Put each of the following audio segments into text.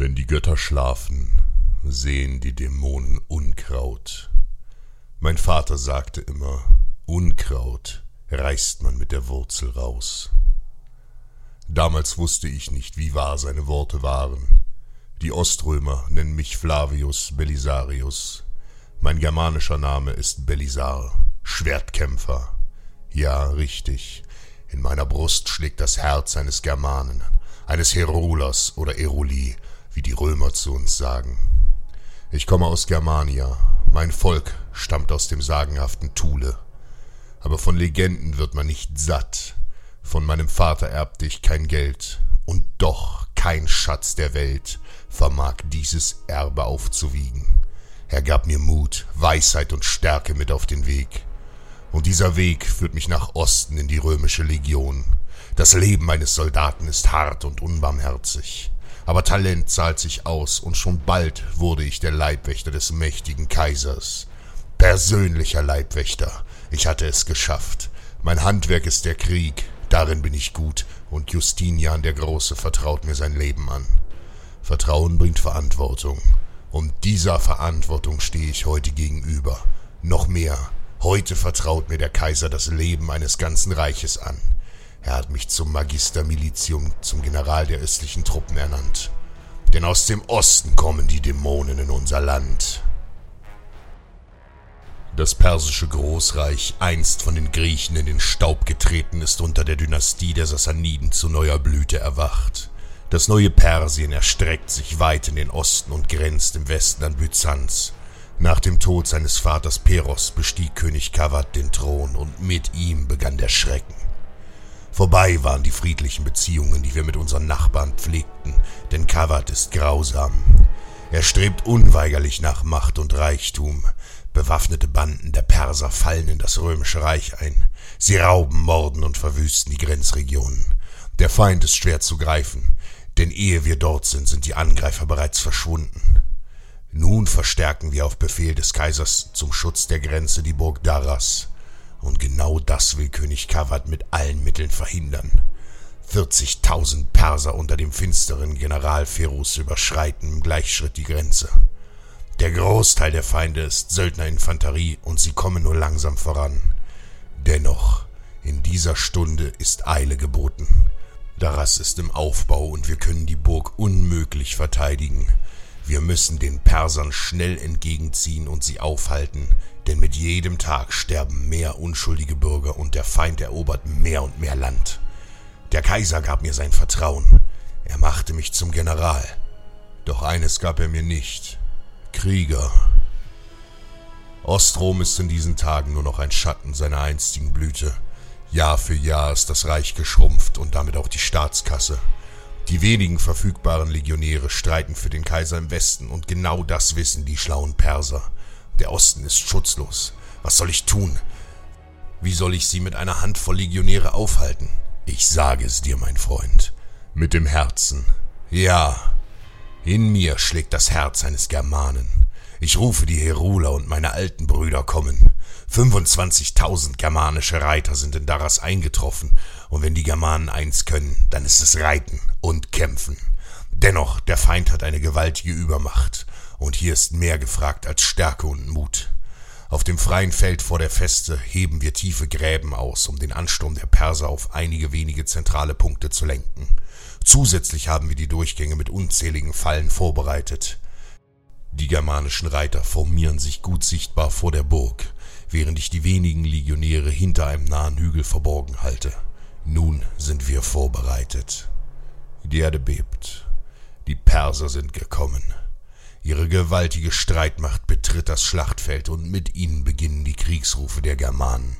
Wenn die Götter schlafen, sehen die Dämonen Unkraut. Mein Vater sagte immer, Unkraut reißt man mit der Wurzel raus. Damals wusste ich nicht, wie wahr seine Worte waren. Die Oströmer nennen mich Flavius Belisarius. Mein germanischer Name ist Belisar, Schwertkämpfer. Ja, richtig. In meiner Brust schlägt das Herz eines Germanen, eines Herulas oder Eruli, wie die Römer zu uns sagen. Ich komme aus Germania. Mein Volk stammt aus dem sagenhaften Thule. Aber von Legenden wird man nicht satt. Von meinem Vater erbte ich kein Geld. Und doch kein Schatz der Welt vermag dieses Erbe aufzuwiegen. Er gab mir Mut, Weisheit und Stärke mit auf den Weg. Und dieser Weg führt mich nach Osten in die römische Legion. Das Leben eines Soldaten ist hart und unbarmherzig. Aber Talent zahlt sich aus, und schon bald wurde ich der Leibwächter des mächtigen Kaisers. Persönlicher Leibwächter. Ich hatte es geschafft. Mein Handwerk ist der Krieg, darin bin ich gut, und Justinian der Große vertraut mir sein Leben an. Vertrauen bringt Verantwortung. Und dieser Verantwortung stehe ich heute gegenüber. Noch mehr, heute vertraut mir der Kaiser das Leben eines ganzen Reiches an. Er hat mich zum Magister Militium, zum General der östlichen Truppen ernannt. Denn aus dem Osten kommen die Dämonen in unser Land. Das persische Großreich, einst von den Griechen in den Staub getreten, ist unter der Dynastie der Sassaniden zu neuer Blüte erwacht. Das neue Persien erstreckt sich weit in den Osten und grenzt im Westen an Byzanz. Nach dem Tod seines Vaters Peros bestieg König Kawad den Thron und mit ihm begann der Schrecken. Vorbei waren die friedlichen Beziehungen, die wir mit unseren Nachbarn pflegten, denn Kawad ist grausam. Er strebt unweigerlich nach Macht und Reichtum. Bewaffnete Banden der Perser fallen in das römische Reich ein. Sie rauben, morden und verwüsten die Grenzregionen. Der Feind ist schwer zu greifen, denn ehe wir dort sind, sind die Angreifer bereits verschwunden. Nun verstärken wir auf Befehl des Kaisers zum Schutz der Grenze die Burg Daras. Und genau das will König Kawad mit allen Mitteln verhindern. 40.000 Perser unter dem finsteren General Ferus überschreiten im Gleichschritt die Grenze. Der Großteil der Feinde ist Söldnerinfanterie und sie kommen nur langsam voran. Dennoch, in dieser Stunde ist Eile geboten. Daras ist im Aufbau und wir können die Burg unmöglich verteidigen. Wir müssen den Persern schnell entgegenziehen und sie aufhalten, denn mit jedem Tag sterben mehr unschuldige Bürger und der Feind erobert mehr und mehr Land. Der Kaiser gab mir sein Vertrauen. Er machte mich zum General. Doch eines gab er mir nicht. Krieger. Ostrom ist in diesen Tagen nur noch ein Schatten seiner einstigen Blüte. Jahr für Jahr ist das Reich geschrumpft und damit auch die Staatskasse. Die wenigen verfügbaren Legionäre streiten für den Kaiser im Westen und genau das wissen die schlauen Perser. Der Osten ist schutzlos. Was soll ich tun? Wie soll ich sie mit einer Handvoll Legionäre aufhalten? Ich sage es dir, mein Freund. Mit dem Herzen. Ja, in mir schlägt das Herz eines Germanen. Ich rufe die Heruler und meine alten Brüder kommen. 25.000 germanische Reiter sind in Daras eingetroffen, und wenn die Germanen eins können, dann ist es Reiten und Kämpfen. Dennoch, der Feind hat eine gewaltige Übermacht, und hier ist mehr gefragt als Stärke und Mut. Auf dem freien Feld vor der Feste heben wir tiefe Gräben aus, um den Ansturm der Perser auf einige wenige zentrale Punkte zu lenken. Zusätzlich haben wir die Durchgänge mit unzähligen Fallen vorbereitet. Die germanischen Reiter formieren sich gut sichtbar vor der Burg, während ich die wenigen Legionäre hinter einem nahen Hügel verborgen halte. Nun sind wir vorbereitet. Die Erde bebt. Die Perser sind gekommen. Ihre gewaltige Streitmacht betritt das Schlachtfeld und mit ihnen beginnen die Kriegsrufe der Germanen.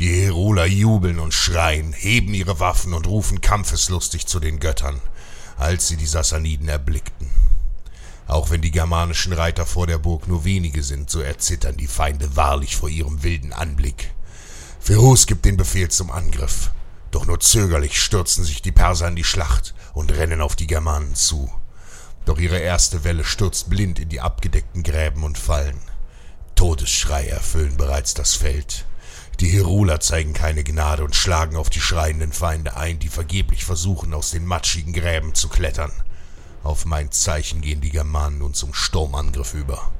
Die Heroler jubeln und schreien, heben ihre Waffen und rufen kampfeslustig zu den Göttern, als sie die Sassaniden erblickten. Auch wenn die germanischen Reiter vor der Burg nur wenige sind, so erzittern die Feinde wahrlich vor ihrem wilden Anblick. Ferus gibt den Befehl zum Angriff, doch nur zögerlich stürzen sich die Perser in die Schlacht und rennen auf die Germanen zu. Doch ihre erste Welle stürzt blind in die abgedeckten Gräben und Fallen. Todesschrei erfüllen bereits das Feld. Die Heruler zeigen keine Gnade und schlagen auf die schreienden Feinde ein, die vergeblich versuchen, aus den matschigen Gräben zu klettern. Auf mein Zeichen gehen die Germanen nun zum Sturmangriff über.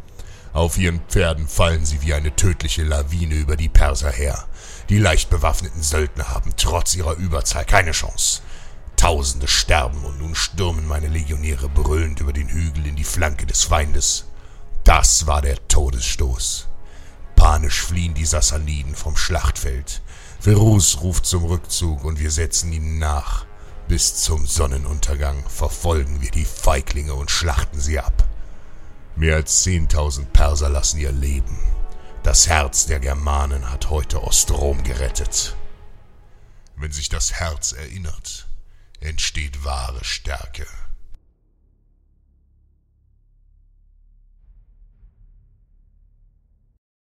Auf ihren Pferden fallen sie wie eine tödliche Lawine über die Perser her. Die leicht bewaffneten Söldner haben trotz ihrer Überzahl keine Chance. Tausende sterben und nun stürmen meine Legionäre brüllend über den Hügel in die Flanke des Feindes. Das war der Todesstoß. Panisch fliehen die Sassaniden vom Schlachtfeld. Verus ruft zum Rückzug und wir setzen ihnen nach. Bis zum Sonnenuntergang verfolgen wir die Feiglinge und schlachten sie ab. Mehr als zehntausend Perser lassen ihr Leben. Das Herz der Germanen hat heute Ostrom gerettet. Wenn sich das Herz erinnert, entsteht wahre Stärke.